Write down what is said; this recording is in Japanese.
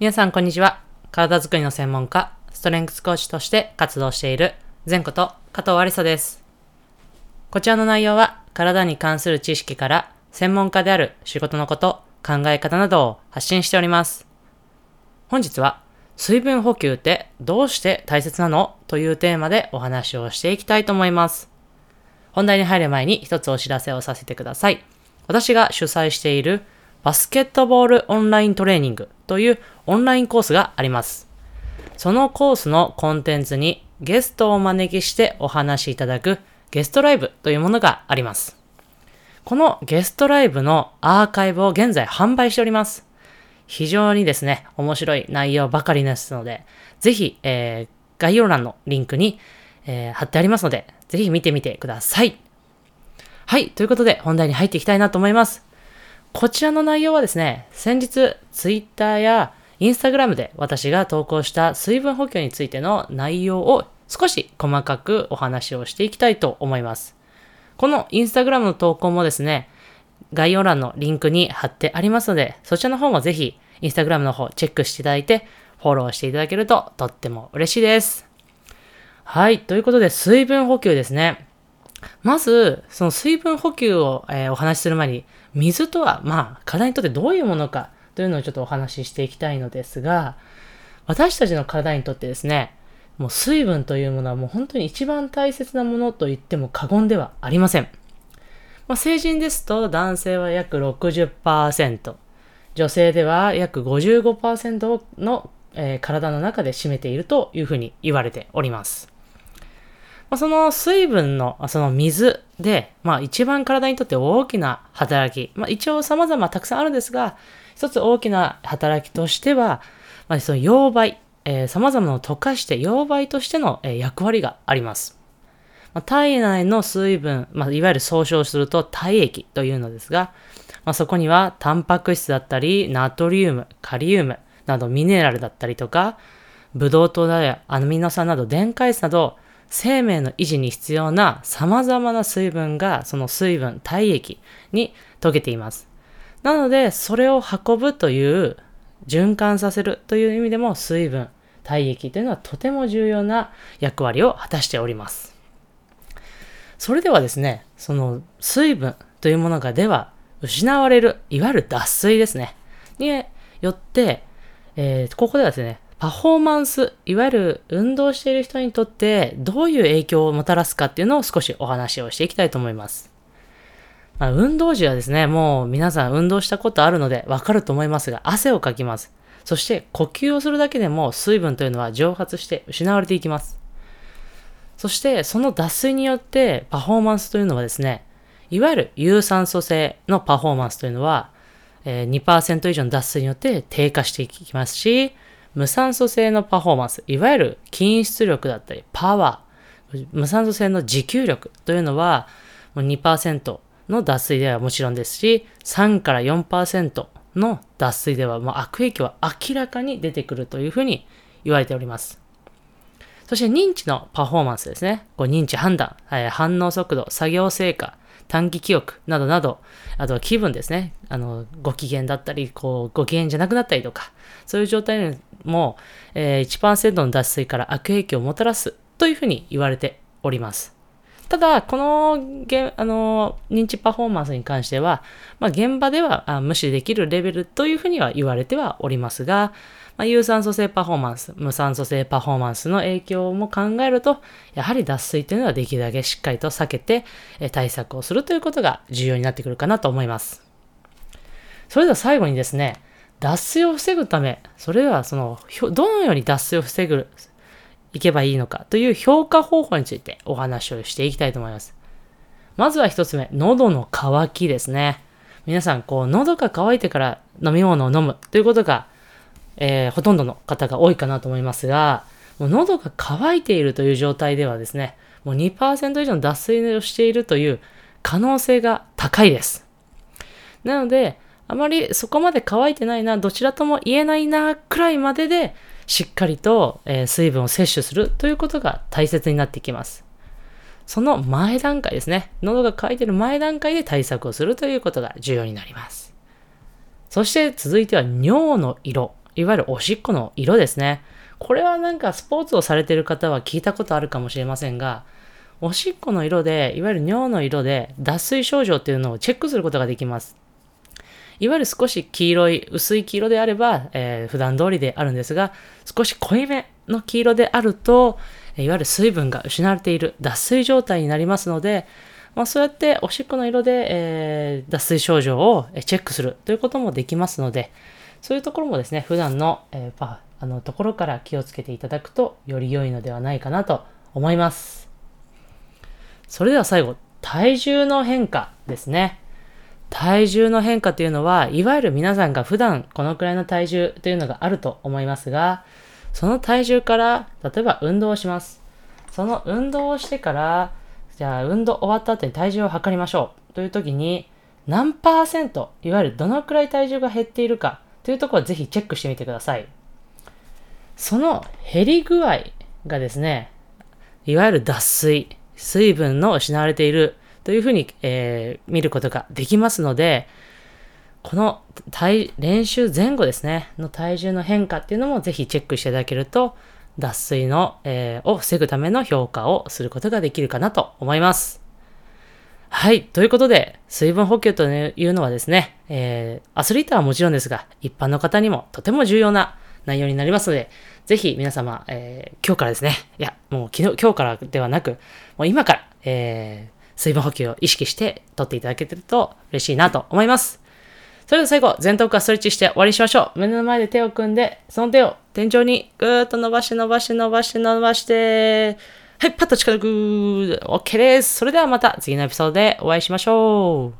皆さん、こんにちは。体づくりの専門家、ストレングスコーチとして活動している、前こと加藤ありさです。こちらの内容は、体に関する知識から、専門家である仕事のこと、考え方などを発信しております。本日は、水分補給ってどうして大切なの？というテーマでお話をしていきたいと思います。本題に入る前に一つお知らせをさせてください。私が主催しているバスケットボールオンライントレーニングというオンラインコースがあります。そのコースのコンテンツにゲストをお招きしてお話しいただくゲストライブというものがあります。このゲストライブのアーカイブを現在販売しております。非常にですね、面白い内容ばかりですので、ぜひ、えー概要欄のリンクに、えー貼ってありますので、ぜひ見てみてください。はい、ということで本題に入っていきたいなと思います。こちらの内容はですね、先日、ツイッターやインスタグラムで私が投稿した水分補給についての内容を少し細かくお話をしていきたいと思います。このインスタグラムの投稿もですね、概要欄のリンクに貼ってありますので、そちらの方もぜひ、インスタグラムの方チェックしていただいて、フォローしていただけるととっても嬉しいです。はい、ということで、水分補給ですね。まず、その水分補給を、えーお話しする前に、水とは、まあ、体にとってどういうものかというのをちょっとお話ししていきたいのですが、私たちの体にとってですね、もう水分というものはもう本当に一番大切なものと言っても過言ではありません。まあ、成人ですと男性は約60%、女性では約55%の、えー体の中で占めているというふうに言われております。まあ、その水分の、その水で、まあ一番体にとって大きな働き、まあ一応様々たくさんあるんですが、一つ大きな働きとしては、まあその溶媒、えー、様々なのを溶かして溶媒としての、役割があります。まあ、体内の水分、まあ、いわゆる総称すると体液というのですが、まあ、そこにはタンパク質だったり、ナトリウム、カリウムなどミネラルだったりとか、ブドウ糖やアミノ酸など電解質など、生命の維持に必要な様々な水分がその水分、体液に溶けています。なので、それを運ぶという、循環させるという意味でも水分、体液というのはとても重要な役割を果たしております。それではですね、その水分というものがでは失われる、いわゆる脱水ですね。によって、えーここではですね、パフォーマンス、いわゆる運動している人にとってどういう影響をもたらすかっていうのを少しお話をしていきたいと思います。まあ、運動時はですね、もう皆さん運動したことあるのでわかると思いますが、汗をかきます。そして呼吸をするだけでも水分というのは蒸発して失われていきます。そして、その脱水によってパフォーマンスというのはですね、いわゆる有酸素性のパフォーマンスというのは、え2%以上の脱水によって低下していきますし、無酸素性のパフォーマンス、いわゆる筋出力だったり、パワー、無酸素性の持久力というのは、2%の脱水ではもちろんですし、3から4%の脱水ではもう悪影響は明らかに出てくるというふうに言われております。そして認知のパフォーマンスですね。こう認知判断、えー反応速度、作業成果、短期記憶などなど、あとは気分ですね。あの、ご機嫌だったり、こう、ご機嫌じゃなくなったりとか、そういう状態にも、えー1%の脱水から悪影響をもたらすというふうに言われております。ただ、このげあの認知パフォーマンスに関しては、まあ、現場では無視できるレベルというふうには言われてはおりますが、まあ、有酸素性パフォーマンス、無酸素性パフォーマンスの影響も考えると、やはり脱水というのはできるだけしっかりと避けて対策をするということが重要になってくるかなと思います。それでは最後にですね、脱水を防ぐため、それではその、どのように脱水を防ぐ、いけばいいのかという評価方法についてお話をしていきたいと思います。まずは一つ目、喉の渇きですね。皆さん、こう、喉が渇いてから飲み物を飲むということが、えーほとんどの方が多いかなと思いますが、もう喉が渇いているという状態ではですね、もう2%以上の脱水をしているという可能性が高いです。なので、あまりそこまで乾いてないな、どちらとも言えないな、くらいまでで、しっかりと、え水分を摂取するということが大切になってきます。その前段階ですね。喉が渇いてる前段階で対策をするということが重要になります。そして続いては尿の色。いわゆるおしっこの色ですね。これはなんかスポーツをされてる方は聞いたことあるかもしれませんが、おしっこの色で、いわゆる尿の色で脱水症状っていうのをチェックすることができます。いわゆる少し黄色い、薄い黄色であれば、えー、普段通りであるんですが、少し濃いめの黄色であると、いわゆる水分が失われている脱水状態になりますので、まあ、そうやっておしっこの色で、えー、脱水症状をチェックするということもできますので、そういうところもですね、普段の、えー、あのところから気をつけていただくとより良いのではないかなと思います。それでは最後、体重の変化ですね。体重の変化というのは、いわゆる皆さんが普段このくらいの体重というのがあると思いますが、その体重から、例えば運動をします。その運動をしてから、じゃあ運動終わった後に体重を測りましょうという時に、何パーセント、いわゆるどのくらい体重が減っているかというところをぜひチェックしてみてください。その減り具合がですね、いわゆる脱水、水分の失われているというふうに、えー、見ることができますので、この体練習前後ですね、の体重の変化っていうのもぜひチェックしていただけると、脱水の、えー、を防ぐための評価をすることができるかなと思います。はい。ということで、水分補給というのはですね、えー、アスリートはもちろんですが、一般の方にもとても重要な内容になりますので、ぜひ皆様、えー、今日からですね、いや、もう昨日、今日からではなく、もう今から、えー、水分補給を意識して取っていただけてると嬉しいなと思います。それでは最後、前頭からストレッチして終わりにしましょう。胸の前で手を組んで、その手を天井にぐーっと伸ばして伸ばして伸ばして伸ばして、はい、パッと近づく。OK です。それではまた次のエピソードでお会いしましょう。